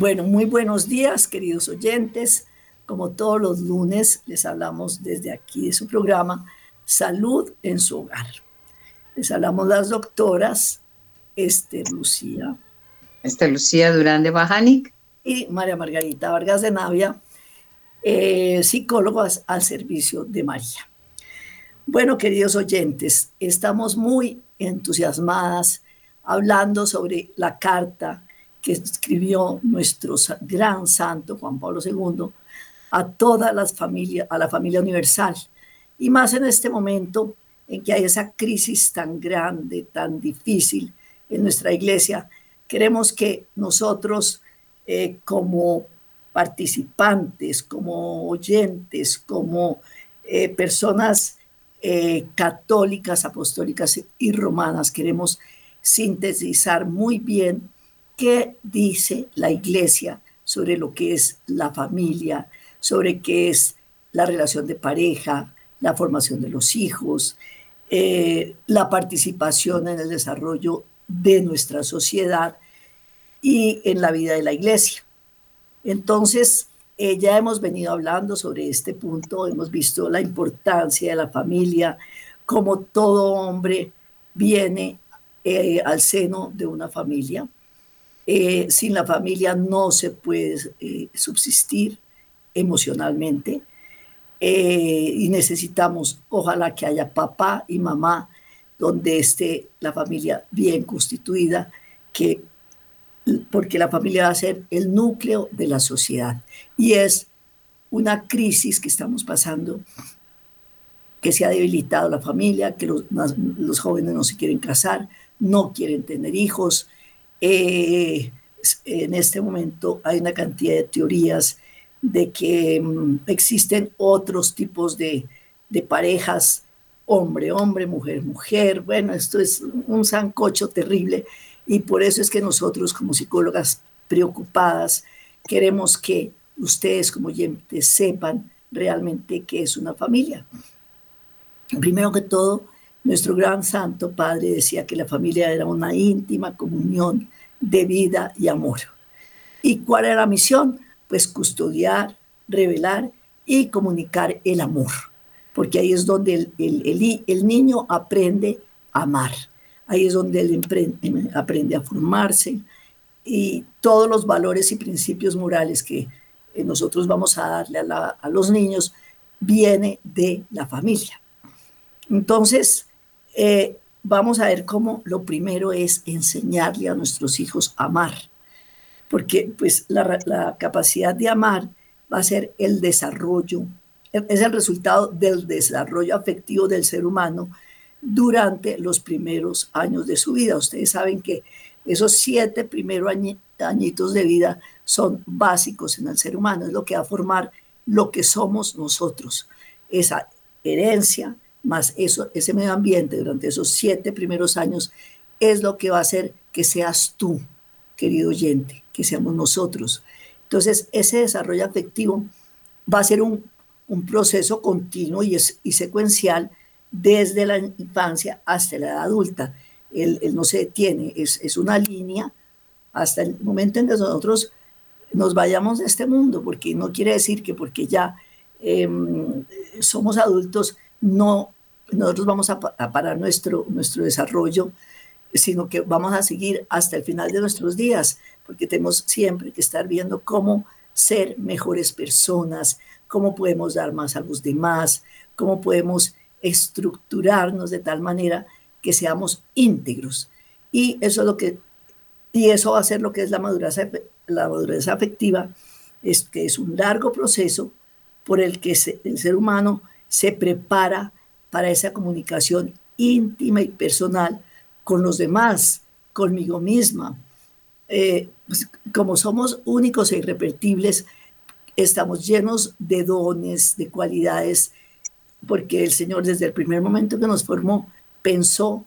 Bueno, muy buenos días, queridos oyentes. Como todos los lunes, les hablamos desde aquí de su programa Salud en su hogar. Les hablamos las doctoras Esther Lucía. Esther Lucía Durán de Bajanic. Y María Margarita Vargas de Navia, eh, psicólogas al servicio de María. Bueno, queridos oyentes, estamos muy entusiasmadas hablando sobre la carta que escribió nuestro gran santo Juan Pablo II a todas las familias, a la familia universal. Y más en este momento en que hay esa crisis tan grande, tan difícil en nuestra iglesia, queremos que nosotros eh, como participantes, como oyentes, como eh, personas eh, católicas, apostólicas y romanas, queremos sintetizar muy bien qué dice la iglesia sobre lo que es la familia, sobre qué es la relación de pareja, la formación de los hijos, eh, la participación en el desarrollo de nuestra sociedad y en la vida de la iglesia. Entonces, eh, ya hemos venido hablando sobre este punto, hemos visto la importancia de la familia, como todo hombre viene eh, al seno de una familia. Eh, sin la familia no se puede eh, subsistir emocionalmente y necesitamos, ojalá que haya papá y mamá donde esté la familia bien constituida, que, porque la familia va a ser el núcleo de la sociedad. Y es una crisis que estamos pasando que se ha debilitado la familia, que los, los jóvenes no se quieren casar, no quieren tener hijos. Eh, en este momento hay una cantidad de teorías de que mm, existen otros tipos de, de parejas, hombre, hombre, mujer, mujer. Bueno, esto es un zancocho terrible y por eso es que nosotros como psicólogas preocupadas queremos que ustedes como oyentes sepan realmente qué es una familia. Primero que todo, nuestro gran santo padre decía que la familia era una íntima comunión de vida y amor. ¿Y cuál era la misión? Pues custodiar, revelar y comunicar el amor, porque ahí es donde el, niño aprende a amar, ahí es donde él aprende a formarse y todos los valores y principios morales que nosotros vamos a darle a, a los niños viene de la familia. Entonces, eh, vamos a ver cómo lo primero es enseñarle a nuestros hijos a amar, porque pues la, capacidad de amar va a ser el desarrollo, es el resultado del desarrollo afectivo del ser humano durante los primeros años de su vida. Ustedes saben que esos siete primeros añitos de vida son básicos en el ser humano, es lo que va a formar lo que somos nosotros, esa herencia, más eso, ese medio ambiente durante esos siete primeros años es lo que va a hacer que seas tú, querido oyente, que seamos nosotros. Entonces, ese desarrollo afectivo va a ser un, proceso continuo y, es, y secuencial desde la infancia hasta la edad adulta. Él, no se detiene, es, es, una línea hasta el momento en que nosotros nos vayamos de este mundo, porque no quiere decir que porque ya em, somos adultos no, nosotros vamos a, parar nuestro, nuestro desarrollo, sino que vamos a seguir hasta el final de nuestros días, porque tenemos siempre que estar viendo cómo ser mejores personas, cómo podemos dar más a los demás, cómo podemos estructurarnos de tal manera que seamos íntegros. Y eso es lo que y eso va a ser lo que es la madurez, la madurez afectiva, es que es un largo proceso por el que el ser humano se prepara para esa comunicación íntima y personal con los demás, conmigo misma. Eh, pues, como somos únicos e irrepetibles, estamos llenos de dones, de cualidades, porque el Señor desde el primer momento que nos formó pensó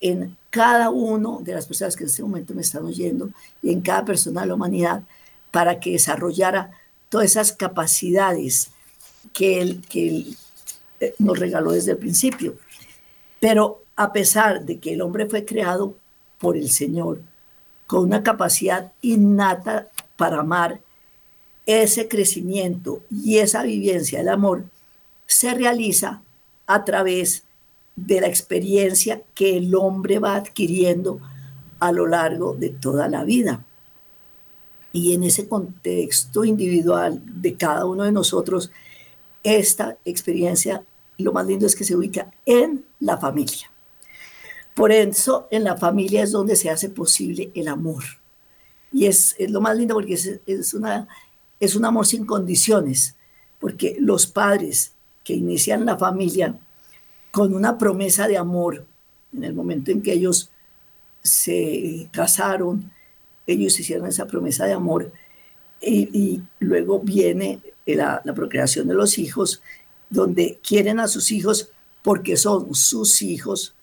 en cada uno de las personas que en este momento me están oyendo y en cada persona de la humanidad para que desarrollara todas esas capacidades que él, que nos regaló desde el principio. Pero a pesar de que el hombre fue creado por el Señor con una capacidad innata para amar, ese crecimiento y esa vivencia del amor se realiza a través de la experiencia que el hombre va adquiriendo a lo largo de toda la vida. Y en ese contexto individual de cada uno de nosotros, esta experiencia, lo más lindo es que se ubica en la familia. Por eso en la familia es donde se hace posible el amor. Y es, lo más lindo porque es, es, una, es un amor sin condiciones, porque los padres que inician la familia con una promesa de amor, en el momento en que ellos se casaron, ellos hicieron esa promesa de amor y, luego viene la, procreación de los hijos, donde quieren a sus hijos porque son sus hijos,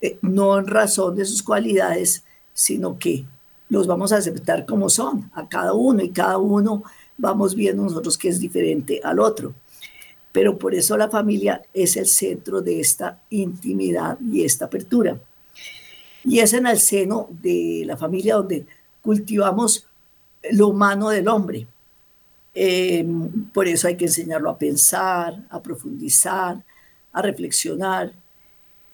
eh, no en razón de sus cualidades, sino que los vamos a aceptar como son, a cada uno, y cada uno vamos viendo nosotros que es diferente al otro. Pero por eso la familia es el centro de esta intimidad y esta apertura. Y es en el seno de la familia donde cultivamos lo humano del hombre. Em, por eso hay que enseñarlo a pensar, a profundizar, a reflexionar.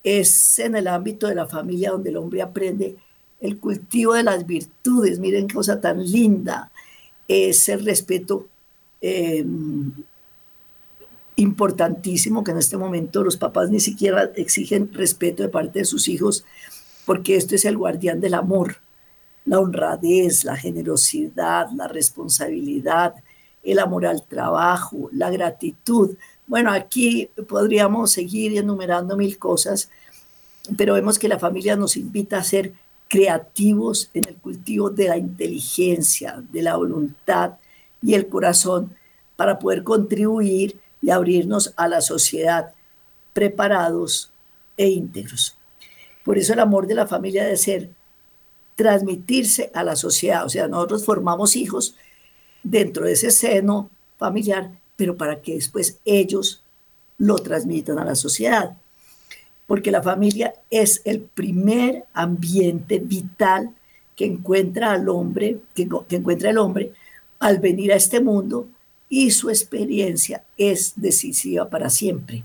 Es en el ámbito de la familia donde el hombre aprende el cultivo de las virtudes. Miren qué cosa tan linda. Es el respeto em, importantísimo que en este momento los papás ni siquiera exigen respeto de parte de sus hijos, porque esto es el guardián del amor la honradez, la generosidad, la responsabilidad, el amor al trabajo, la gratitud. Bueno, aquí podríamos seguir enumerando mil cosas, pero vemos que la familia nos invita a ser creativos en el cultivo de la inteligencia, de la voluntad y el corazón para poder contribuir y abrirnos a la sociedad preparados e íntegros. Por eso el amor de la familia debe ser transmitirse a la sociedad. O sea, nosotros formamos hijos dentro de ese seno familiar, pero para que después ellos lo transmitan a la sociedad. Porque la familia es el primer ambiente vital que encuentra al hombre, que, encuentra el hombre al venir a este mundo y su experiencia es decisiva para siempre.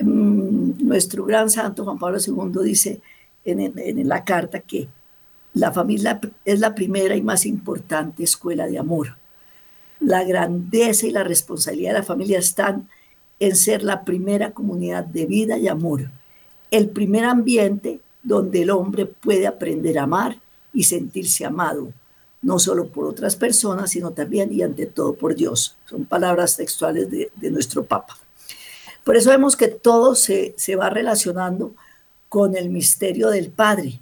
Mm, nuestro gran santo Juan Pablo II dice en la carta que la familia es la primera y más importante escuela de amor. La grandeza y la responsabilidad de la familia están en ser la primera comunidad de vida y amor, el primer ambiente donde el hombre puede aprender a amar y sentirse amado, no solo por otras personas, sino también y ante todo por Dios. Son palabras textuales de, nuestro Papa. Por eso vemos que todo se, se va relacionando con el misterio del Padre,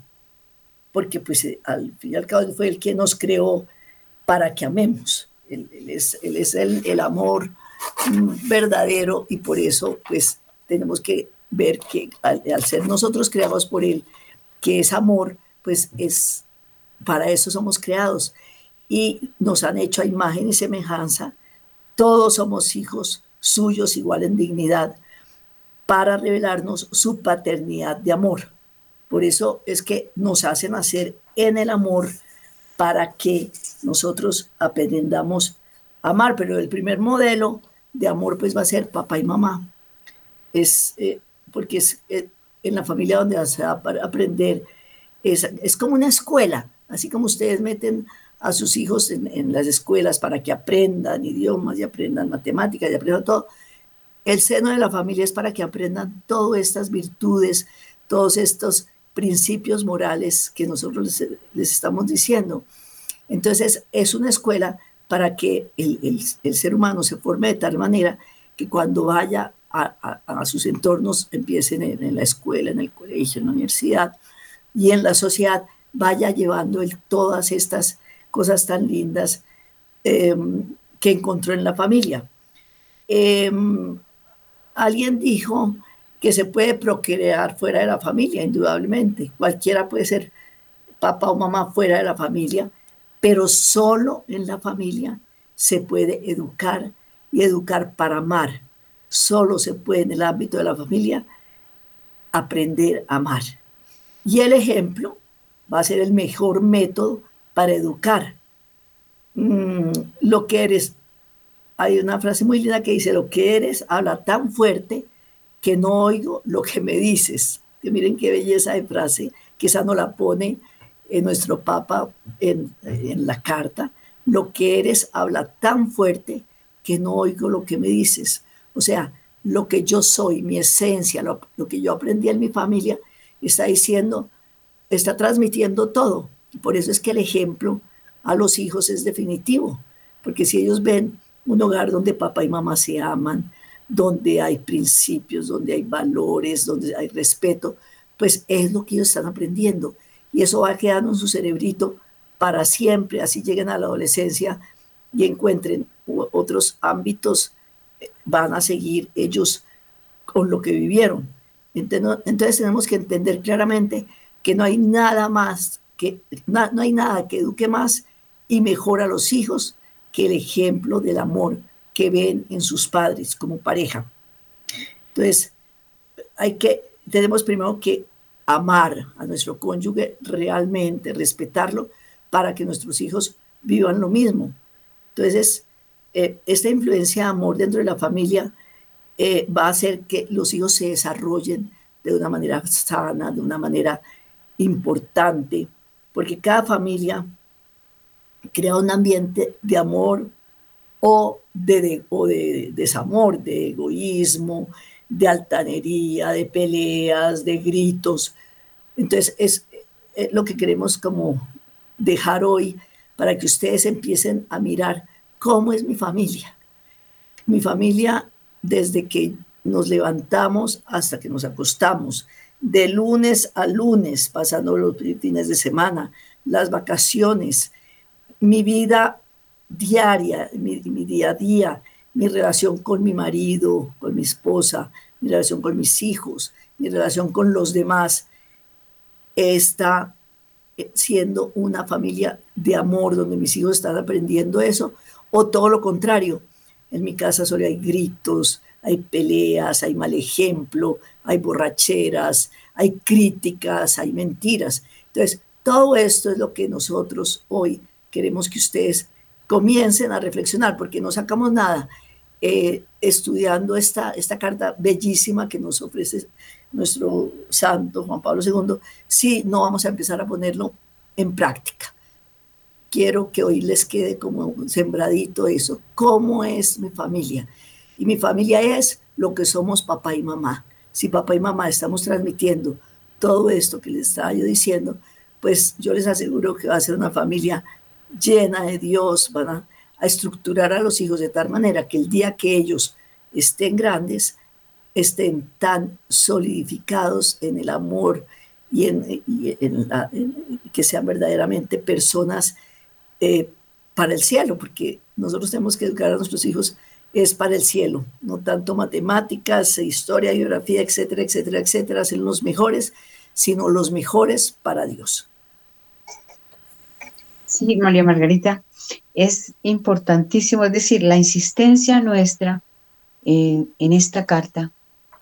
porque pues eh, al fin y al cabo fue el que nos creó para que amemos. Él, es, el, amor verdadero y por eso pues tenemos que ver que al, ser nosotros creados por Él, que es amor, pues es, para eso somos creados y nos han hecho a imagen y semejanza. Todos somos hijos suyos igual en dignidad para revelarnos su paternidad de amor. Por eso es que nos hacen hacer en el amor para que nosotros aprendamos a amar. Pero el primer modelo de amor pues va a ser papá y mamá. Es eh, porque es eh, en la familia donde se va a aprender. Es, es, como una escuela, así como ustedes meten a sus hijos en, en las escuelas para que aprendan idiomas y aprendan matemáticas y aprendan todo. El seno de la familia es para que aprendan todas estas virtudes, todos estos principios morales que nosotros les, estamos diciendo. Entonces, es una escuela para que el, ser humano se forme de tal manera que cuando vaya a, sus entornos, empiecen en, la escuela, en el colegio, en la universidad y en la sociedad, vaya llevando todas estas cosas tan lindas em, que encontró en la familia. Em, alguien dijo que se puede procrear fuera de la familia, indudablemente. Cualquiera puede ser papá o mamá fuera de la familia, pero solo en la familia se puede educar y educar para amar. Solo se puede en el ámbito de la familia aprender a amar. Y el ejemplo va a ser el mejor método para educar, mm, lo que eres, hay una frase muy linda que dice, lo que eres habla tan fuerte que no oigo lo que me dices. Que miren qué belleza de frase, que esa no la pone en nuestro Papa en, en la carta. Lo que eres habla tan fuerte que no oigo lo que me dices. O sea, lo que yo soy, mi esencia, lo, que yo aprendí en mi familia, está diciendo, está transmitiendo todo. Por eso es que el ejemplo a los hijos es definitivo, porque si ellos ven un hogar donde papá y mamá se aman, donde hay principios, donde hay valores, donde hay respeto, pues es lo que ellos están aprendiendo. Y eso va quedando en su cerebrito para siempre, así lleguen a la adolescencia y encuentren otros ámbitos van a seguir ellos con lo que vivieron. Entonces, tenemos que entender claramente que no hay nada más, que no hay nada que eduque más y mejor a los hijos que el ejemplo del amor que ven en sus padres como pareja. Entonces, hay que, tenemos primero que amar a nuestro cónyuge realmente, respetarlo, para que nuestros hijos vivan lo mismo. Entonces, eh, esta influencia de amor dentro de la familia eh, va a hacer que los hijos se desarrollen de una manera sana, de una manera importante, porque cada familia crea un ambiente de amor o de, de desamor, de egoísmo, de altanería, de peleas, de gritos. Entonces es eh, lo que queremos como dejar hoy para que ustedes empiecen a mirar cómo es mi familia. Mi familia desde que nos levantamos hasta que nos acostamos, de lunes a lunes, pasando los fines de semana, las vacaciones, mi vida diaria, mi, día a día, mi relación con mi marido, con mi esposa, mi relación con mis hijos, mi relación con los demás, está siendo una familia de amor donde mis hijos están aprendiendo eso o todo lo contrario. En mi casa solo hay gritos, hay peleas, hay mal ejemplo, hay borracheras, hay críticas, hay mentiras. Entonces, todo esto es lo que nosotros hoy queremos que ustedes comiencen a reflexionar, porque no sacamos nada eh, estudiando esta, esta carta bellísima que nos ofrece nuestro santo Juan Pablo II, si no vamos a empezar a ponerlo en práctica quiero que hoy les quede como sembradito eso. ¿Cómo es mi familia? Y mi familia es lo que somos papá y mamá. Si papá y mamá estamos transmitiendo todo esto que les estaba yo diciendo, pues yo les aseguro que va a ser una familia llena de Dios, van a, estructurar a los hijos de tal manera que el día que ellos estén grandes, estén tan solidificados en el amor y en, que sean verdaderamente personas eh, para el cielo, porque nosotros tenemos que educar a nuestros hijos es para el cielo, no tanto matemáticas, historia, geografía, etcétera, etcétera, etcétera, ser los mejores, sino los mejores para Dios. Sí, María Margarita, es importantísimo, es decir, la insistencia nuestra en esta carta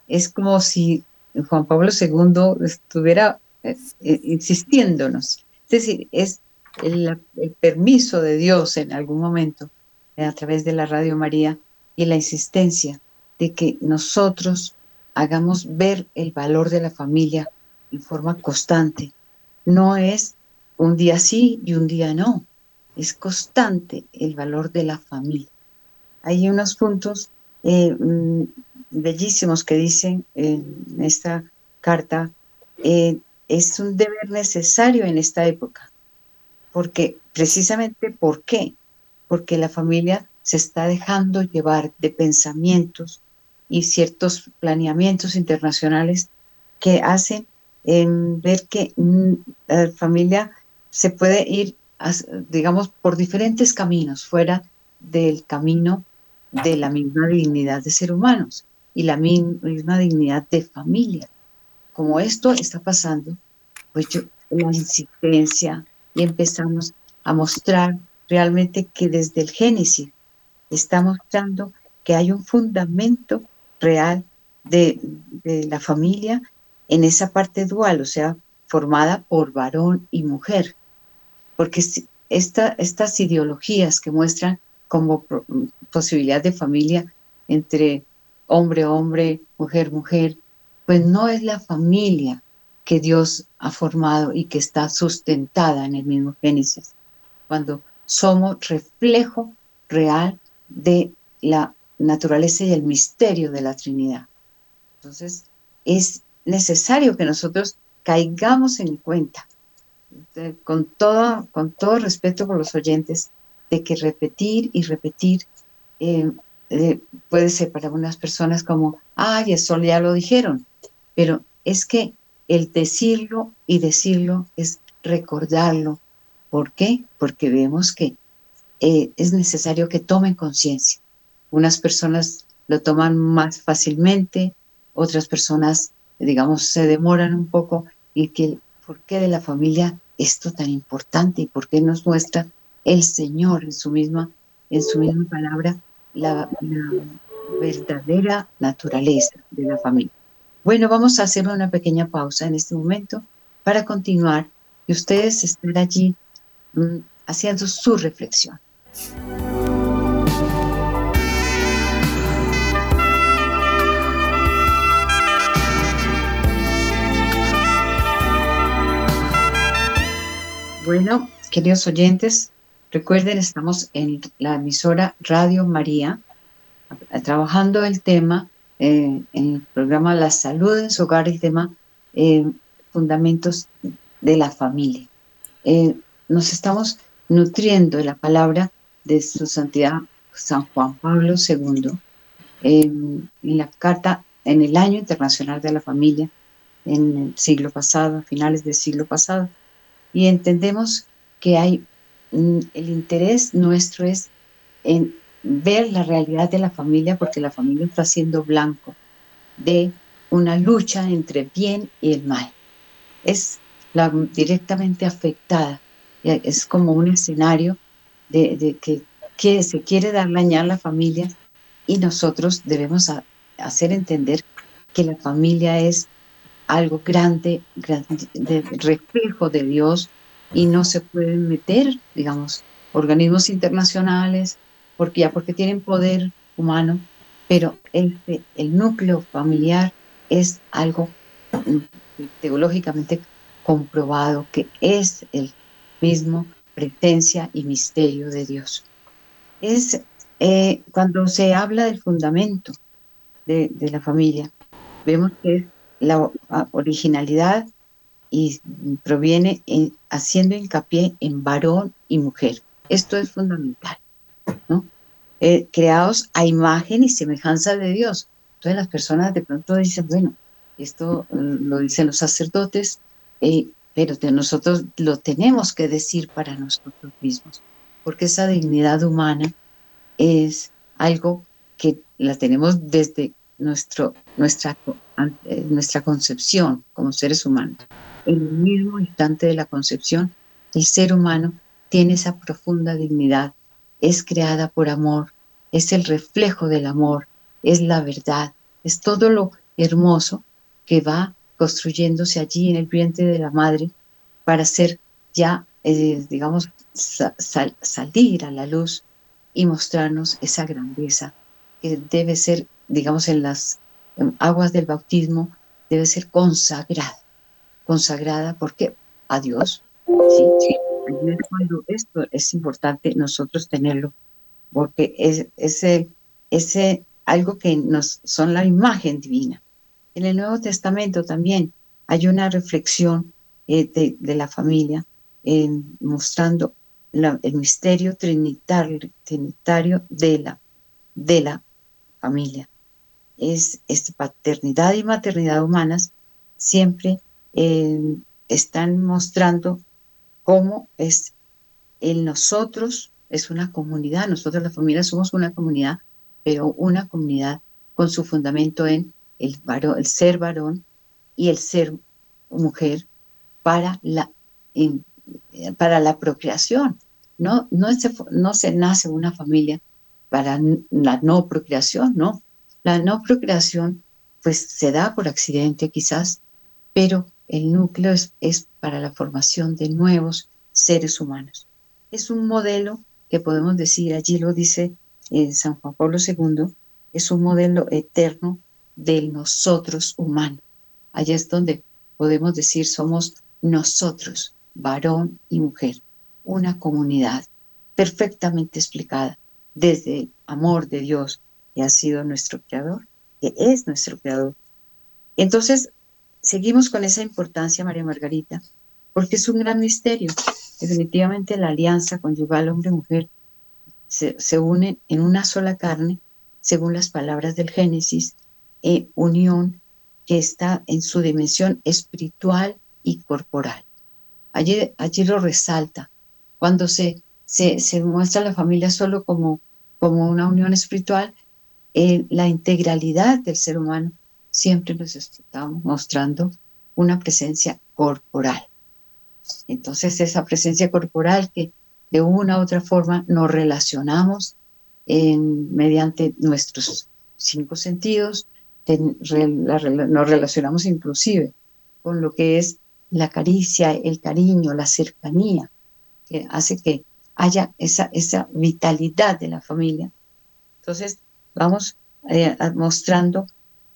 es como si Juan Pablo II estuviera eh, eh, insistiéndonos. Es decir, es el, permiso de Dios en algún momento a través de la Radio María y la insistencia de que nosotros hagamos ver el valor de la familia en forma constante. No es un día sí y un día no, es constante el valor de la familia. Hay unos puntos eh, mm, bellísimos que dicen en esta carta, eh, es un deber necesario en esta época porque precisamente, ¿por qué? Porque la familia se está dejando llevar de pensamientos y ciertos planeamientos internacionales que hacen ver que mm, la familia se puede ir, digamos, por diferentes caminos, fuera del camino de la misma dignidad de ser humanos y la misma dignidad de familia. Como esto está pasando, pues yo, la insistencia, y empezamos a mostrar realmente que desde el Génesis está mostrando que hay un fundamento real de, la familia en esa parte dual, o sea, formada por varón y mujer. Porque estas ideologías que muestran como posibilidad de familia entre hombre, hombre, mujer, mujer, pues no es la familia que Dios ha formado y que está sustentada en el mismo Génesis, cuando somos reflejo real de la naturaleza y el misterio de la Trinidad. Entonces, es necesario que nosotros caigamos en cuenta, con, todo, con todo respeto por los oyentes, de que repetir y repetir eh, eh, puede ser para unas personas como, ay, eso ya lo dijeron, pero es que el decirlo y decirlo es recordarlo. ¿Por qué? Porque vemos que eh, es necesario que tomen conciencia. Unas personas lo toman más fácilmente, otras personas, digamos, se demoran un poco y que por qué de la familia esto tan importante y por qué nos muestra el Señor en su misma, en su misma palabra la, verdadera naturaleza de la familia. Bueno, vamos a hacer una pequeña pausa en este momento para continuar y ustedes estén allí mm, haciendo su reflexión. Bueno, queridos oyentes, Recuerden, estamos en la emisora Radio María, trabajando el tema, eh, en el programa La Salud en su hogar, el tema eh, Fundamentos de la Familia. Eh, nos estamos nutriendo de la palabra de su santidad San Juan Pablo II en la carta en el año internacional de la familia en el siglo pasado, a finales del siglo pasado, y entendemos que hay el interés nuestro es en ver la realidad de la familia, porque la familia está siendo blanco de una lucha entre bien y el mal. Es la, directamente afectada. Es como un escenario de, que, que, se quiere dar dañar la familia y nosotros debemos hacer entender que la familia es algo grande, de reflejo de Dios, y no se pueden meter, digamos, organismos internacionales, porque ya porque tienen poder humano, pero el, el núcleo familiar es algo mm, teológicamente comprobado que es el mismo presencia y misterio de Dios. Es eh, cuando se habla del fundamento de, de la familia, vemos que es la originalidad y proviene haciendo hincapié en varón y mujer. Esto es fundamental, ¿no? Eh, creados a imagen y semejanza de Dios. Entonces las personas de pronto dicen, bueno, esto mm, lo dicen los sacerdotes, eh, pero de nosotros lo tenemos que decir para nosotros mismos, porque esa dignidad humana es algo que la tenemos desde nuestro, nuestra, nuestra concepción como seres humanos. En el mismo instante de la concepción, el ser humano tiene esa profunda dignidad, es creada por amor, es el reflejo del amor, es la verdad, es todo lo hermoso que va construyéndose allí en el vientre de la madre para ser ya, eh, digamos, salir a la luz y mostrarnos esa grandeza que debe ser, digamos, en las aguas del bautismo, debe ser consagrada consagrada, porque a Dios. ¿sí? sí. Cuando esto es importante nosotros tenerlo, porque es ese, ese algo que nos son la imagen divina. En el Nuevo Testamento también hay una reflexión eh, de, la familia mostrando el misterio trinitario, trinitario de, la, de la familia. Es, paternidad y maternidad humanas siempre eh, están mostrando cómo es en nosotros, es una comunidad, nosotros la familia somos una comunidad, pero una comunidad con su fundamento en el, varón, el ser varón y el ser mujer para la, para la procreación. No, no, se, no se nace una familia para la no procreación, no. La no procreación pues se da por accidente quizás, pero el núcleo es, para la formación de nuevos seres humanos. es un modelo que podemos decir, allí lo dice eh, San Juan Pablo II, es un modelo eterno del nosotros humano. Allí es donde podemos decir somos nosotros, varón y mujer, una comunidad perfectamente explicada desde el amor de Dios que ha sido nuestro creador, que es nuestro creador. Entonces, seguimos con esa importancia, María Margarita, porque es un gran misterio. Definitivamente la alianza conyugal hombre-mujer se, se une en una sola carne, según las palabras del Génesis, e unión que está en su dimensión espiritual y corporal. Allí, allí lo resalta. Cuando se, se, se muestra la familia solo como, como una unión espiritual, eh, la integralidad del ser humano siempre nos está mostrando una presencia corporal. Entonces esa presencia corporal que de una u otra forma nos relacionamos en, mediante nuestros cinco sentidos, nos relacionamos inclusive con lo que es la caricia, el cariño, la cercanía, que hace que haya esa, esa vitalidad de la familia. Entonces, vamos eh, mostrando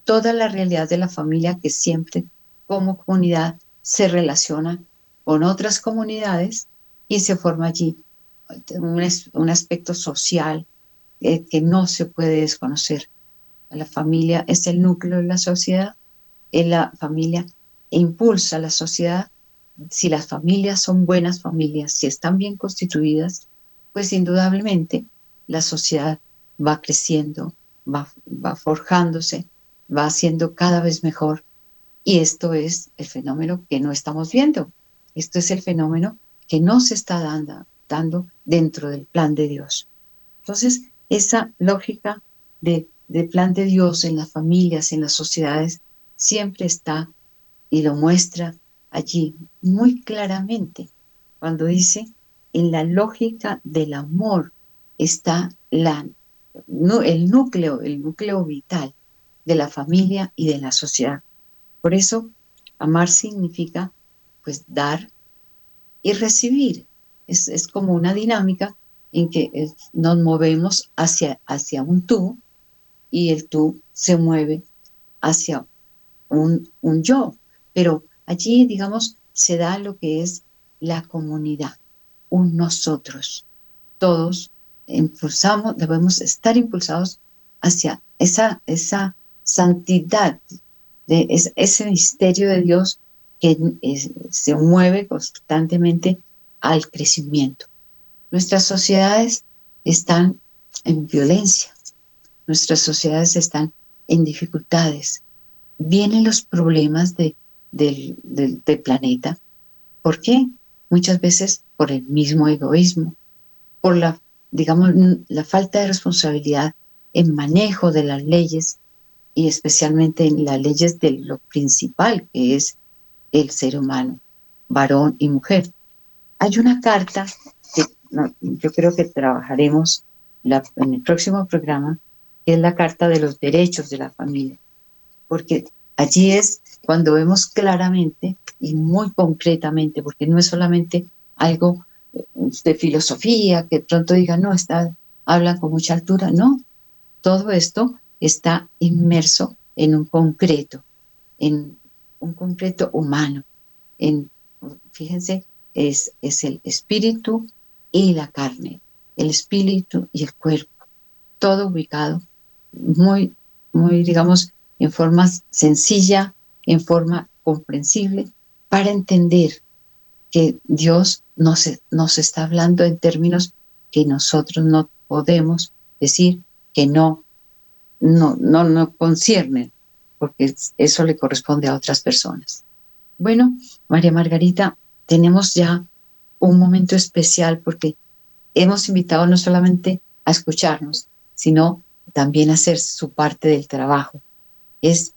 toda la realidad de la familia que siempre como comunidad se relaciona con otras comunidades y se forma allí un, un aspecto social eh, que no se puede desconocer. La familia es el núcleo de la sociedad, es la familia impulsa la sociedad. Si las familias son buenas familias, si están bien constituidas, pues indudablemente la sociedad va creciendo, va, forjándose, va haciendo cada vez mejor. Y esto es el fenómeno que no estamos viendo. Esto es el fenómeno que no se está dando, dentro del plan de Dios. Entonces, esa lógica de del plan de Dios en las familias, en las sociedades, siempre está y lo muestra allí muy claramente cuando dice, en la lógica del amor está la, no, el núcleo, el núcleo vital de la familia y de la sociedad. Por eso, amar significa pues dar y recibir. Es, es como una dinámica en que eh, nos movemos hacia, hacia un tú y el tú se mueve hacia un, un yo. Pero allí, digamos, se da lo que es la comunidad, un nosotros. Todos impulsamos, debemos estar impulsados hacia esa, esa santidad, de ese, misterio de Dios que se mueve constantemente al crecimiento. Nuestras sociedades están en violencia, nuestras sociedades están en dificultades. Vienen los problemas de, del, del planeta. ¿Por qué? Muchas veces por el mismo egoísmo, por la, digamos, la falta de responsabilidad en manejo de las leyes y especialmente en las leyes de lo principal que es el ser humano, varón y mujer. Hay una carta que yo creo que trabajaremos en el próximo programa que es la Carta de los Derechos de la Familia, porque allí es cuando vemos claramente y muy concretamente, porque no es solamente algo de filosofía, que pronto digan, no, está, hablan con mucha altura, no, todo esto está inmerso en un concreto, en un concreto humano, en, fíjense, es, es el espíritu y la carne, el espíritu y el cuerpo, todo ubicado muy, muy, digamos, en forma sencilla, en forma comprensible, para entender que Dios nos, nos está hablando en términos que nosotros no podemos decir que no, no, no, no conciernen, porque eso le corresponde a otras personas. Bueno, María Margarita, tenemos ya un momento especial porque hemos invitado no solamente a escucharnos, sino también hacer su parte del trabajo. Es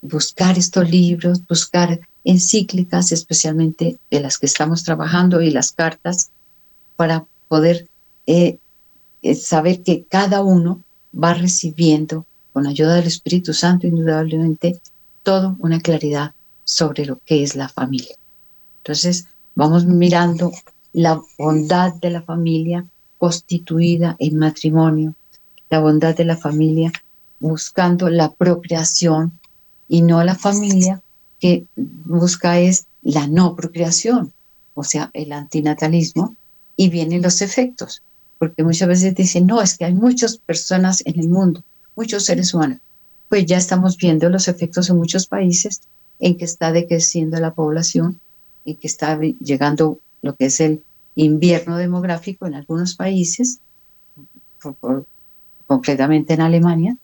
buscar estos libros, buscar encíclicas, especialmente de las que estamos trabajando y las cartas, para poder eh, eh, saber que cada uno va recibiendo, con ayuda del Espíritu Santo, indudablemente, toda una claridad sobre lo que es la familia. Entonces, vamos mirando la bondad de la familia constituida en matrimonio, la bondad de la familia buscando la procreación y no la familia que busca es la no procreación, o sea, el antinatalismo, y vienen los efectos, porque muchas veces dicen, no, es que hay muchas personas en el mundo, muchos seres humanos. Pues ya estamos viendo los efectos en muchos países en que está decreciendo la población y que está llegando lo que es el invierno demográfico en algunos países, concretamente en Alemania,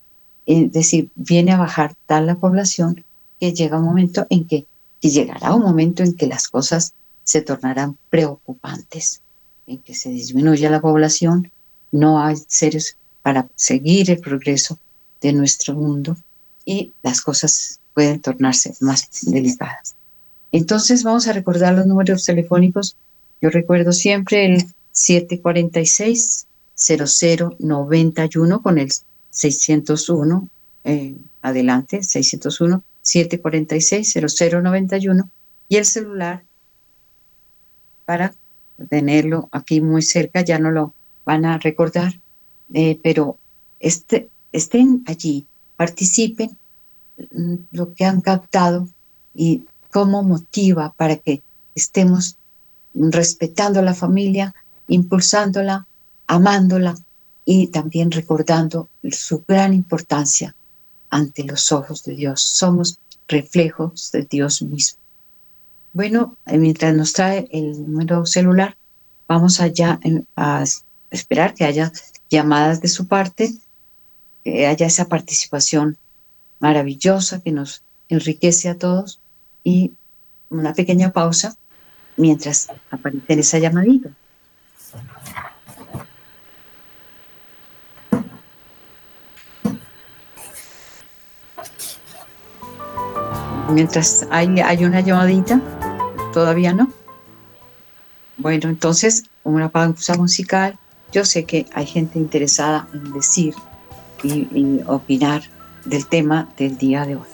es decir, viene a bajar tal la población llega un momento en que, que llegará un momento en que las cosas se tornarán preocupantes, en que se disminuya la población, no hay seres para seguir el progreso de nuestro mundo y las cosas pueden tornarse más delicadas. Entonces vamos a recordar los números telefónicos. Yo recuerdo siempre el 746 0091 con el 601, eh, adelante, 601 746 0091 y el celular para tenerlo aquí muy cerca, ya no lo van a recordar, eh, pero este, estén allí, participen mm, lo que han captado y cómo motiva para que estemos respetando a la familia, impulsándola, amándola y también recordando su gran importancia ante los ojos de Dios. Somos reflejos de Dios mismo. Bueno, eh, mientras nos trae el número celular, vamos allá a esperar que haya llamadas de su parte, que haya esa participación maravillosa que nos enriquece a todos y una pequeña pausa mientras aparece esa llamadita. Mientras hay, una llamadita, todavía no. Bueno, entonces, una pausa musical. Yo sé que hay gente interesada en decir y opinar del tema del día de hoy.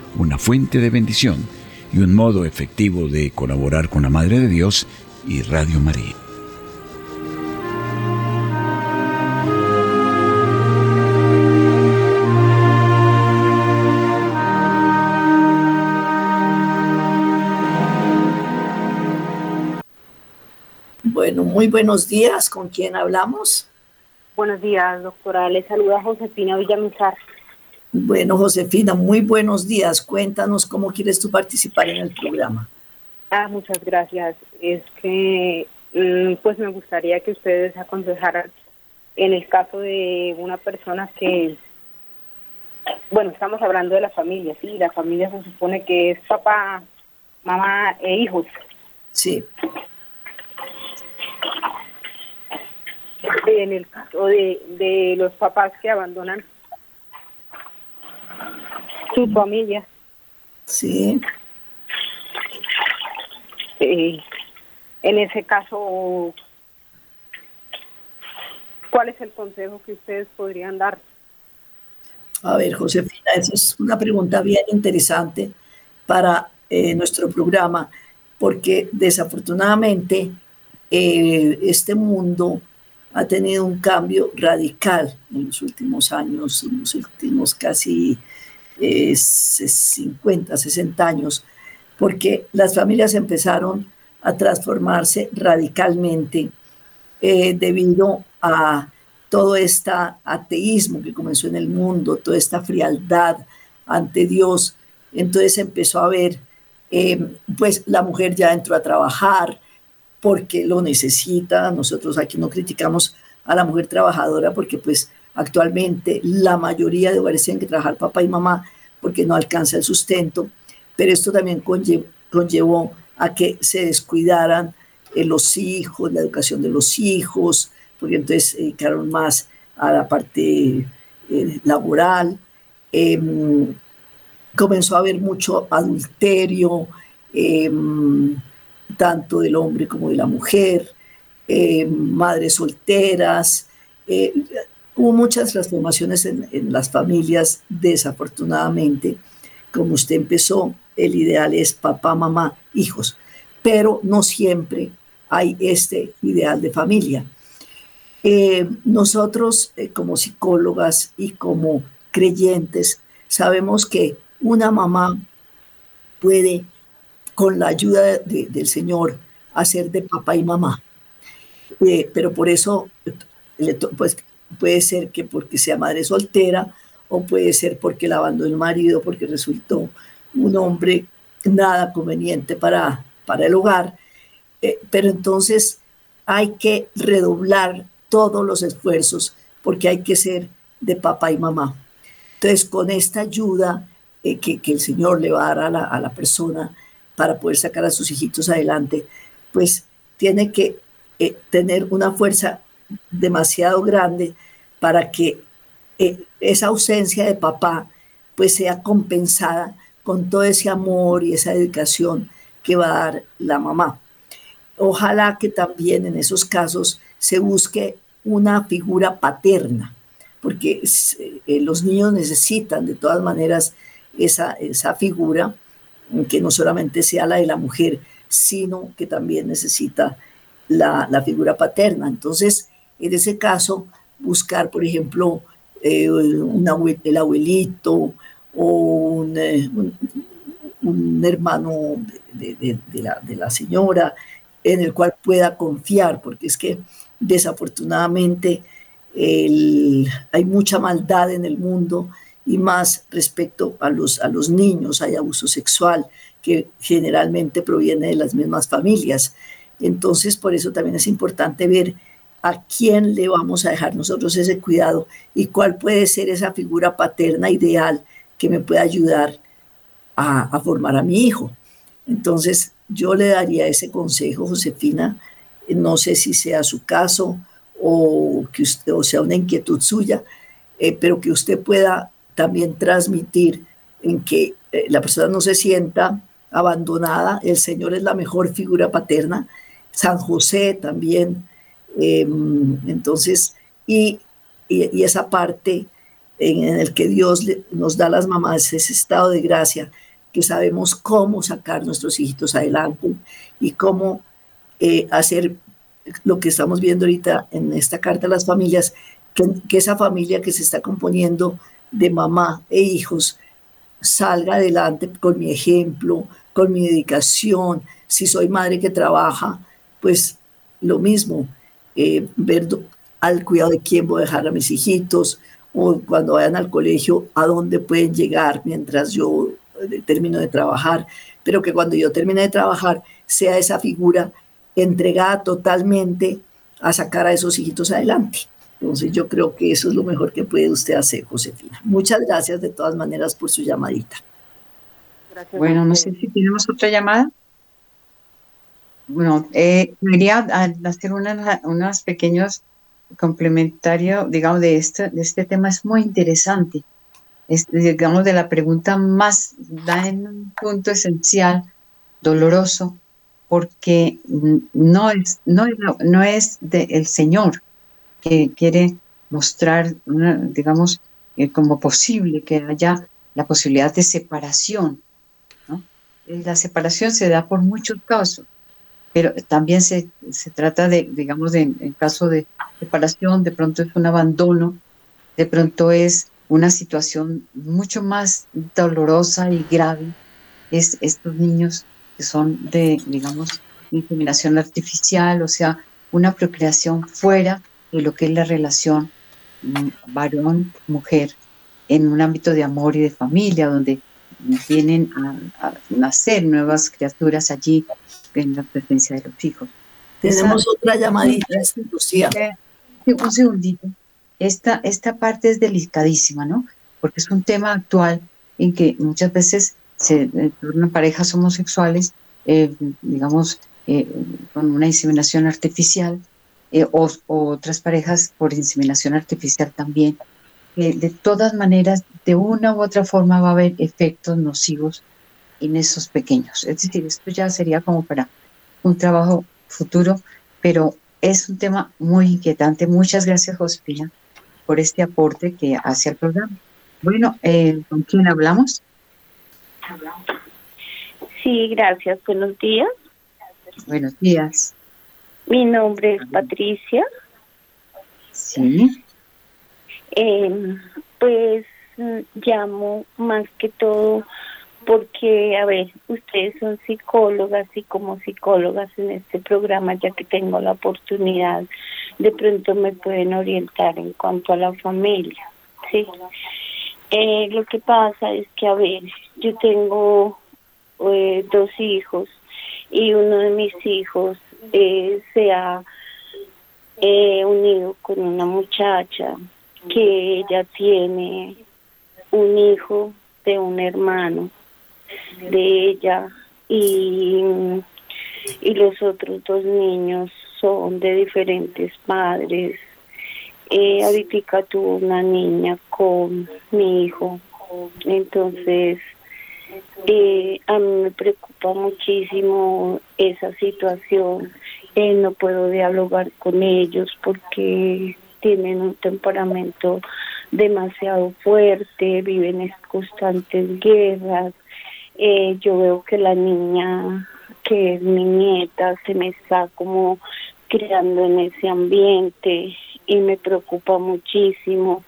una fuente de bendición y un modo efectivo de colaborar con la Madre de Dios y Radio María. Bueno, muy buenos días. ¿Con quién hablamos? Buenos días, doctora. Le saluda Josefina Villamizar. Bueno, Josefina, muy buenos días. Cuéntanos cómo quieres tú participar en el programa. Ah, muchas gracias. Es que mm, pues me gustaría que ustedes aconsejaran en el caso de una persona que, bueno, estamos hablando de la familia, sí, la familia se supone que es papá, mamá e hijos. Sí. En el caso de, de los papás que abandonan su familia. Sí. En ese caso, ¿cuál es el consejo que ustedes podrían dar? A ver, Josefina, esa es una pregunta bien interesante para eh, nuestro programa, porque desafortunadamente eh, este mundo ha tenido un cambio radical en los últimos años, en los últimos casi 50, 60 años, porque las familias empezaron a transformarse radicalmente eh, debido a todo este ateísmo que comenzó en el mundo, toda esta frialdad ante Dios. Entonces empezó a ver, eh, pues la mujer ya entró a trabajar porque lo necesita. Nosotros aquí no criticamos a la mujer trabajadora porque pues actualmente la mayoría de hogares tienen que trabajar papá y mamá porque no alcanza el sustento, pero esto también conllevó a que se descuidaran eh, los hijos, la educación de los hijos, porque entonces se dedicaron más a la parte eh, laboral. Em, comenzó a haber mucho adulterio, em, tanto del hombre como de la mujer, em, madres solteras. Hubo muchas transformaciones en, en las familias, desafortunadamente. Como usted empezó, el ideal es papá, mamá, hijos, pero no siempre hay este ideal de familia. Eh, nosotros eh, como psicólogas y como creyentes sabemos que una mamá puede, con la ayuda del Señor, hacer de papá y mamá. Eh, pero por eso, pues puede ser que porque sea madre soltera o puede ser porque la abandonó el marido, porque resultó un hombre nada conveniente para, para el hogar. pero entonces hay que redoblar todos los esfuerzos porque hay que ser de papá y mamá. Entonces, con esta ayuda eh, que, el Señor le va a dar a la, persona para poder sacar a sus hijitos adelante, pues tiene que eh, tener una fuerza demasiado grande para que eh, esa ausencia de papá pues sea compensada con todo ese amor y esa dedicación que va a dar la mamá. Ojalá que también en esos casos se busque una figura paterna, porque eh, los niños necesitan de todas maneras esa, esa figura, que no solamente sea la de la mujer, sino que también necesita la, figura paterna. Entonces, en ese caso, buscar, por ejemplo, eh, el abuelito o un, eh, hermano de, la, señora en el cual pueda confiar, porque es que desafortunadamente hay mucha maldad en el mundo y más respecto a los, a los niños, hay abuso sexual que generalmente proviene de las mismas familias. Entonces, por eso también es importante ver a quién le vamos a dejar nosotros ese cuidado y cuál puede ser esa figura paterna ideal que me pueda ayudar a, formar a mi hijo. Entonces, yo le daría ese consejo, Josefina, no sé si sea su caso o que usted, o sea una inquietud suya, eh, pero que usted pueda también transmitir en que eh, la persona no se sienta abandonada, el Señor es la mejor figura paterna, San José también, em, entonces, y, y, esa parte en, en, el que Dios nos da a las mamás, ese estado de gracia, que sabemos cómo sacar nuestros hijitos adelante y cómo eh, hacer lo que estamos viendo ahorita en esta carta a las familias, que, esa familia que se está componiendo de mamá e hijos salga adelante con mi ejemplo, con mi dedicación. Si soy madre que trabaja, pues lo mismo, eh, ver al cuidado de quién voy a dejar a mis hijitos o cuando vayan al colegio, a dónde pueden llegar mientras yo eh, termino de trabajar, pero que cuando yo termine de trabajar sea esa figura entregada totalmente a sacar a esos hijitos adelante. Entonces yo creo que eso es lo mejor que puede usted hacer, Josefina. Muchas gracias de todas maneras por su llamadita. bueno, no sé si tenemos otra llamada. Bueno, eh, quería hacer unos pequeños complementarios, digamos, de este, de este tema. Es muy interesante. Es, digamos, de la pregunta más, da en un punto esencial, doloroso, porque no es, no no es del Señor que quiere mostrar, digamos, eh, como posible que haya la posibilidad de separación. La separación se da por muchos casos, pero también se, se trata de, digamos, de, en caso de separación, de pronto es un abandono, de pronto es una situación mucho más dolorosa y grave, es estos niños son de, digamos, inseminación artificial, o sea, una procreación fuera de lo que es la relación mm, varón-mujer en un ámbito de amor y de familia, donde vienen a, nacer nuevas criaturas allí en la presencia de los hijos. Tenemos otra llamadita, Lucía. Un segundito. Esta, esta parte es delicadísima, ¿no? Porque es un tema actual en que muchas veces se eh, parejas homosexuales, eh, digamos, eh, con una inseminación artificial, o, otras parejas por inseminación artificial también. de todas maneras, de una u otra forma va a haber efectos nocivos en esos pequeños. Es decir, esto ya sería como para un trabajo futuro, pero es un tema muy inquietante. Muchas gracias, Josefina, por este aporte que hace al programa. Bueno, ¿con quién hablamos? Sí, gracias. Buenos días. Buenos días. Mi nombre es Patricia. Sí. Eh, pues llamo más que todo porque, a ver, ustedes son psicólogas y como psicólogas en este programa, ya que tengo la oportunidad, de pronto me pueden orientar en cuanto a la familia, ¿sí? Eh, lo que pasa es que, a ver, yo tengo eh, dos hijos y uno de mis hijos eh, se ha eh, unido con una muchacha que ella tiene un hijo de un hermano de ella y, y los otros dos niños son de diferentes padres. Eh, tuvo una niña con mi hijo, entonces eh, a mí me preocupa muchísimo esa situación. Eh, no puedo dialogar con ellos porque tienen un temperamento demasiado fuerte, viven en constantes guerras. Eh, yo veo que la niña, que es mi nieta, se me está como creando en ese ambiente y me preocupa muchísimo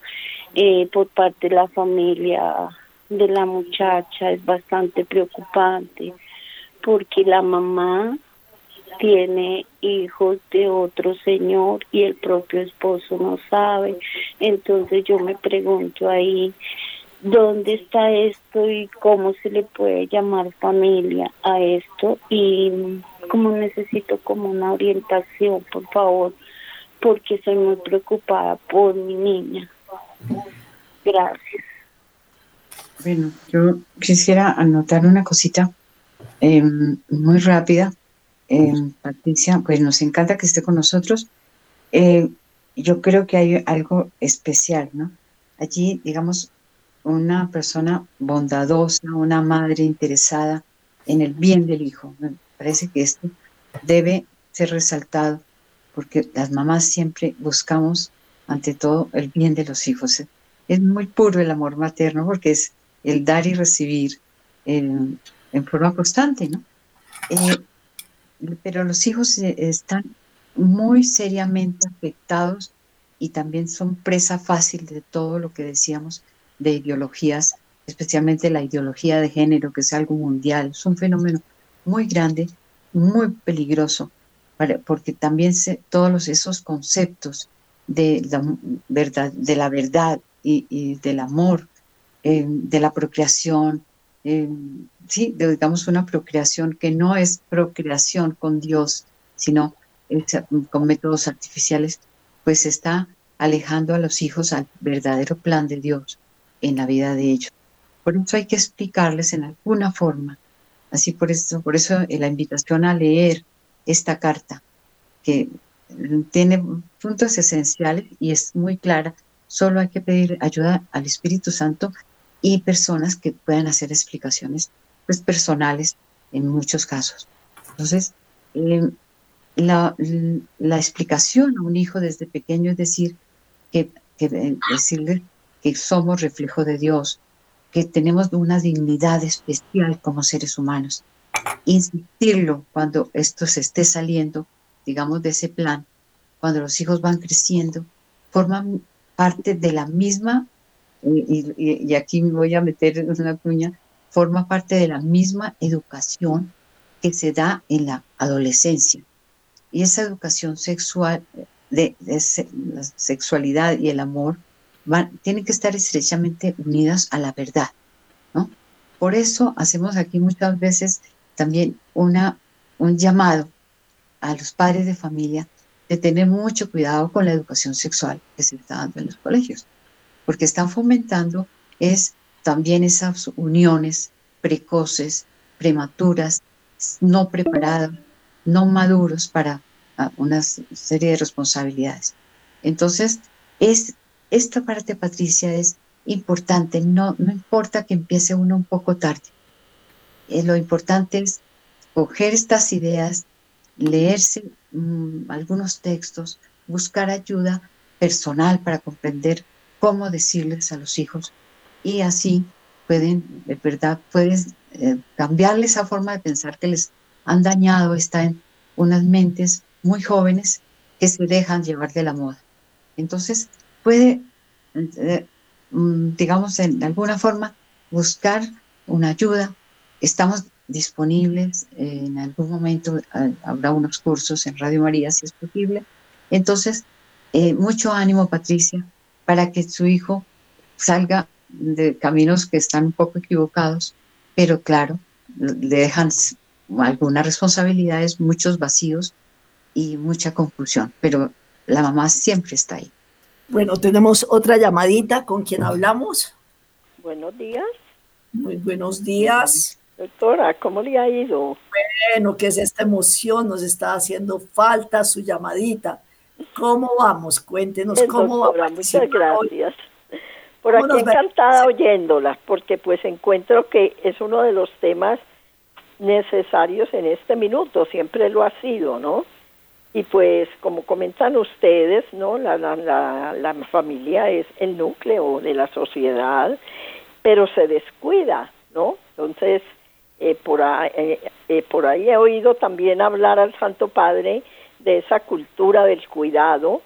eh, por parte de la familia de la muchacha es bastante preocupante porque la mamá tiene hijos de otro señor y el propio esposo no sabe. Entonces yo me pregunto ahí, ¿dónde está esto y cómo se le puede llamar familia a esto? Y como necesito como una orientación, por favor, porque estoy muy preocupada por mi niña. Gracias. Bueno, yo quisiera anotar una cosita em, muy rápida eh, Patricia, pues nos encanta que esté con nosotros. Eh, yo creo que hay algo especial, ¿no? Allí, digamos, una persona bondadosa, una madre interesada en el bien del hijo. Me parece que esto debe ser resaltado porque las mamás siempre buscamos, ante todo, el bien de los hijos. Es muy puro el amor materno porque es el dar y recibir en, forma constante, ¿no? Eh, pero los hijos eh, están muy seriamente afectados y también son presa fácil de todo lo que decíamos de ideologías, especialmente la ideología de género, que es algo mundial, es un fenómeno muy grande, muy peligroso, porque también se, todos esos conceptos de la verdad, de la verdad y, del amor, eh, de la procreación, eh, sí, digamos una procreación que no es procreación con Dios, sino con métodos artificiales, pues está alejando a los hijos al verdadero plan de Dios en la vida de ellos. Por eso hay que explicarles en alguna forma. Así por eso, por eso la invitación a leer esta carta, que tiene puntos esenciales y es muy clara. Solo hay que pedir ayuda al Espíritu Santo y personas que puedan hacer explicaciones pues, personales en muchos casos. Entonces, eh, la, explicación a un hijo desde pequeño es decir, que, que decirle que somos reflejo de Dios, que tenemos una dignidad especial como seres humanos. Insistirlo cuando esto se esté saliendo, digamos, de ese plan, cuando los hijos van creciendo, forman parte de la misma y, aquí me voy a meter una cuña, forma parte de la misma educación que se da en la adolescencia. Y esa educación sexual, de, la sexualidad y el amor, tienen que estar estrechamente unidas a la verdad, ¿no? Por eso hacemos aquí muchas veces también una, un llamado a los padres de familia de tener mucho cuidado con la educación sexual que se está dando en los colegios, porque están fomentando es también esas uniones precoces, prematuras, no preparadas, no maduros para ah, una serie de responsabilidades. Entonces, es, esta parte, Patricia, es importante, no, no importa que empiece uno un poco tarde. Eh, lo importante es coger estas ideas, leerse mm, algunos textos, buscar ayuda personal para comprender cómo decirles a los hijos y así pueden, de verdad, puedes eh, cambiarle esa forma de pensar que les han dañado, está en unas mentes muy jóvenes que se dejan llevar de la moda. Entonces, puede, eh, mm, digamos, en alguna forma, buscar una ayuda. Estamos disponibles, en algún momento eh, habrá unos cursos en Radio María, si es posible. Entonces, mucho ánimo, Patricia, para que su hijo salga de caminos que están un poco equivocados, pero claro, le dejan algunas responsabilidades, muchos vacíos y mucha confusión, pero la mamá siempre está ahí. Bueno, tenemos otra llamadita con quien hablamos. Buenos días. Muy buenos días. Doctora, ¿cómo le ha ido? Bueno, ¿qué es esta emoción? Nos está haciendo falta su llamadita. ¿Cómo vamos? Cuéntenos cómo va. Muchas gracias. Por aquí encantada oyéndola, porque pues encuentro que es uno de los temas necesarios en este minuto, siempre lo ha sido, ¿no? Y pues como comentan ustedes, ¿no? La, la, la, familia es el núcleo de la sociedad, pero se descuida, ¿no? Entonces, eh, por, eh, eh, por ahí he oído también hablar al Santo Padre de esa cultura del cuidado,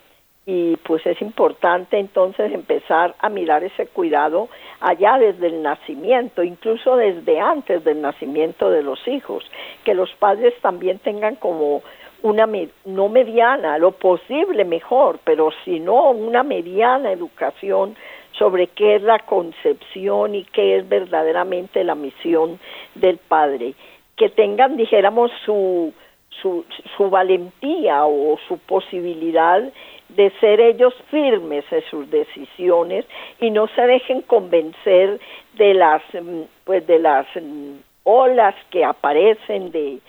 y pues es importante entonces empezar a mirar ese cuidado allá desde el nacimiento, incluso desde antes del nacimiento de los hijos, que los padres también tengan como una no mediana, lo posible mejor, pero si no una mediana educación sobre qué es la concepción y qué es verdaderamente la misión del padre, que tengan dijéramos su su, su valentía o su posibilidad de ser ellos firmes en sus decisiones y no se dejen convencer de las mm, pues de las mm, olas que aparecen de,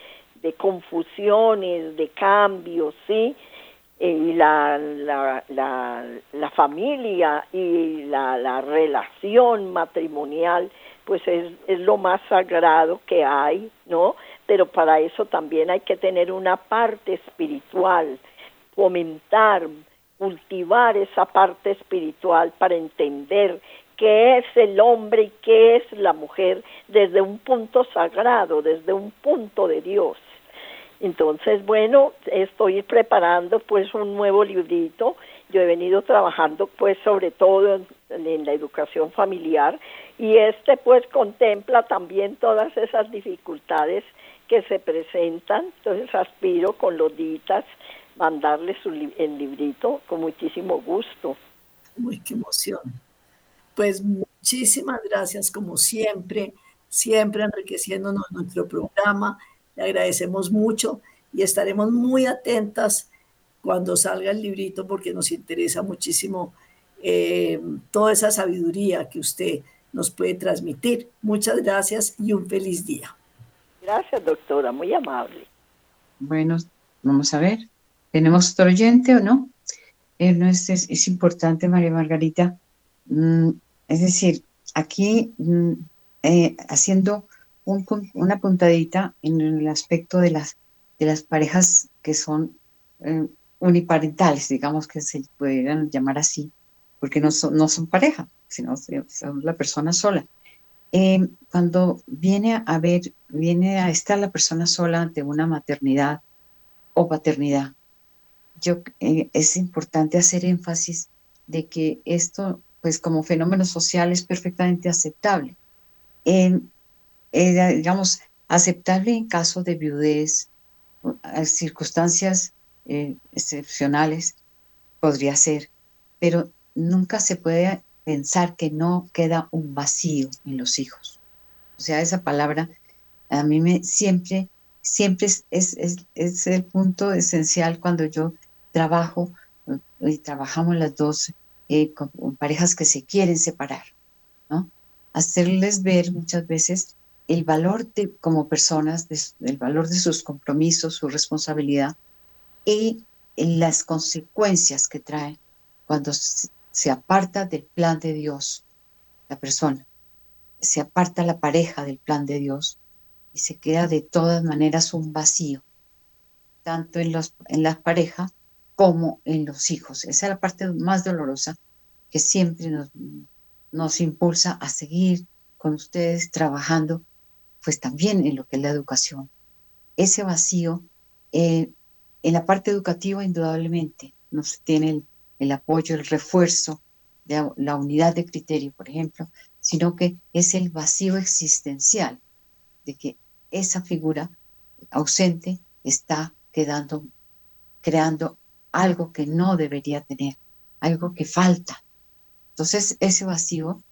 de confusiones, de cambios, ¿sí? y la, la, la, la, familia y la, la relación matrimonial, pues es, es lo más sagrado que hay, ¿no? Pero para eso también hay que tener una parte espiritual, fomentar, cultivar esa parte espiritual para entender qué es el hombre y qué es la mujer desde un punto sagrado, desde un punto de Dios. Entonces, bueno, estoy preparando pues un nuevo librito. Yo he venido trabajando pues sobre todo en, la educación familiar y este pues contempla también todas esas dificultades que se presentan. Entonces aspiro con los ditas mandarle su el librito con muchísimo gusto. Uy, qué emoción. Pues muchísimas gracias como siempre, siempre enriqueciéndonos nuestro programa. Le agradecemos mucho y estaremos muy atentas cuando salga el librito porque nos interesa muchísimo eh, toda esa sabiduría que usted nos puede transmitir. Muchas gracias y un feliz día. Gracias, doctora, muy amable. Bueno, vamos a ver. ¿Tenemos otro oyente o no? Eh, no es, es, importante, María Margarita. Mm, es decir, aquí mm, eh, haciendo una puntadita en el aspecto de las, de las parejas que son eh, uniparentales, digamos que se pudieran llamar así, porque no son, no son pareja, sino son la persona sola. cuando viene a ver, viene a estar la persona sola ante una maternidad o paternidad, yo, eh, es importante hacer énfasis de que esto, pues como fenómeno social, es perfectamente aceptable. Eh, digamos, aceptable en caso de viudez, circunstancias eh, excepcionales, podría ser, pero nunca se puede pensar que no queda un vacío en los hijos. O sea, esa palabra a mí me siempre, siempre es, es, es, el punto esencial cuando yo trabajo y trabajamos las dos eh, con, parejas que se quieren separar, ¿no? Hacerles ver muchas veces el valor de, como personas, el valor de sus compromisos, su responsabilidad y las consecuencias que trae cuando se aparta del plan de Dios, la persona, se aparta la pareja del plan de Dios y se queda de todas maneras un vacío, tanto en, los, en la pareja como en los hijos. Esa es la parte más dolorosa que siempre nos, nos impulsa a seguir con ustedes trabajando, pues también en lo que es la educación. Ese vacío, eh, en la parte educativa indudablemente, no se tiene el, el apoyo, el refuerzo de la unidad de criterio, por ejemplo, sino que es el vacío existencial de que esa figura ausente está quedando, creando algo que no debería tener, algo que falta. Entonces, ese vacío,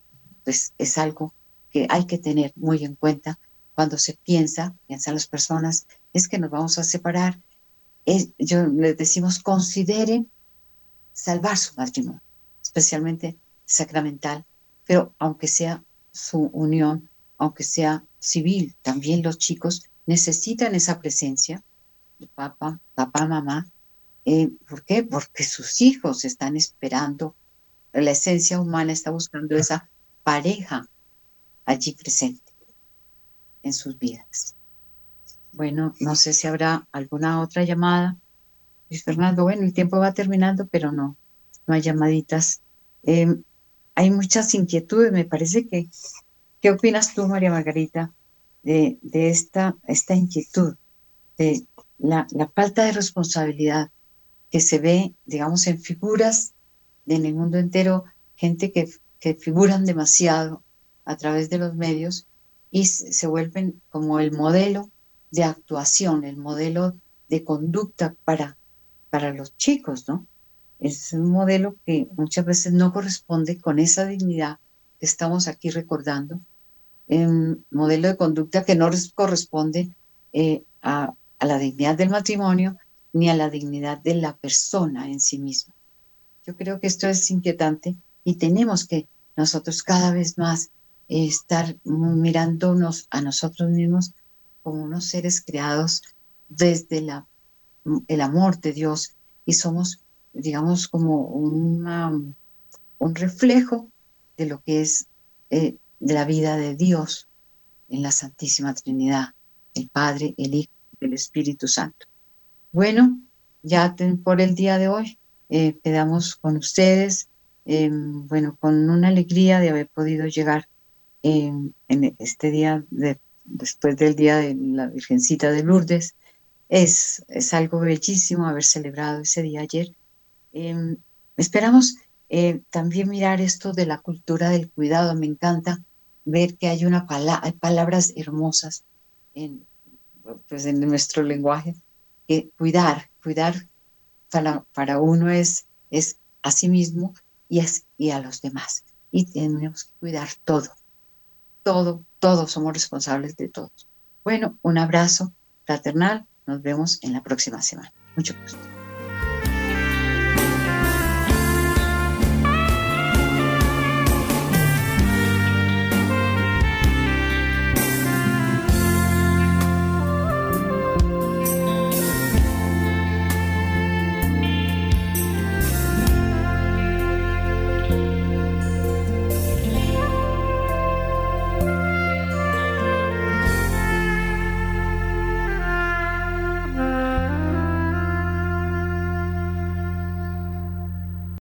pues, es algo que hay que tener muy en cuenta cuando se piensa, piensan las personas, es que nos vamos a separar. yo les decimos, consideren salvar su matrimonio, especialmente sacramental, pero aunque sea su unión, aunque sea civil, también los chicos necesitan esa presencia de papá, papá, mamá. Eh, ¿Por qué? Porque sus hijos están esperando, la esencia humana está buscando esa pareja allí presente en sus vidas. Bueno, no sé si habrá alguna otra llamada. Luis Fernando, bueno, el tiempo va terminando, pero no, no hay llamaditas. Em, hay muchas inquietudes, me parece que, ¿qué opinas tú, María Margarita, de, esta, esta inquietud, de la, la, falta de responsabilidad que se ve, digamos, en figuras en el mundo entero, gente que, que figuran demasiado a través de los medios y se vuelven como el modelo de actuación, el modelo de conducta para para los chicos, ¿no? Es un modelo que muchas veces no corresponde con esa dignidad que estamos aquí recordando, un modelo de conducta que no corresponde eh, a, a la dignidad del matrimonio ni a la dignidad de la persona en sí misma. Yo creo que esto es inquietante y tenemos que nosotros cada vez más eh, estar mirándonos a nosotros mismos como unos seres creados desde la el amor de Dios y somos, digamos, como un reflejo de lo que es eh, de la vida de Dios en la Santísima Trinidad, el Padre, el Hijo, el Espíritu Santo. Bueno, ya por el día de hoy eh, quedamos con ustedes, em, bueno, con una alegría de haber podido llegar en este día, de, después del día de la Virgencita de Lourdes, es, es algo bellísimo haber celebrado ese día ayer. Em, esperamos eh, también mirar esto de la cultura del cuidado. Me encanta ver que hay, una hay palabras hermosas en, pues en nuestro lenguaje. cuidar, cuidar para, para uno es, es a sí mismo y, es, y a los demás. Y tenemos que cuidar todo, todo, todos somos responsables de todos. Bueno, un abrazo fraternal nos vemos en la próxima semana. Mucho gusto.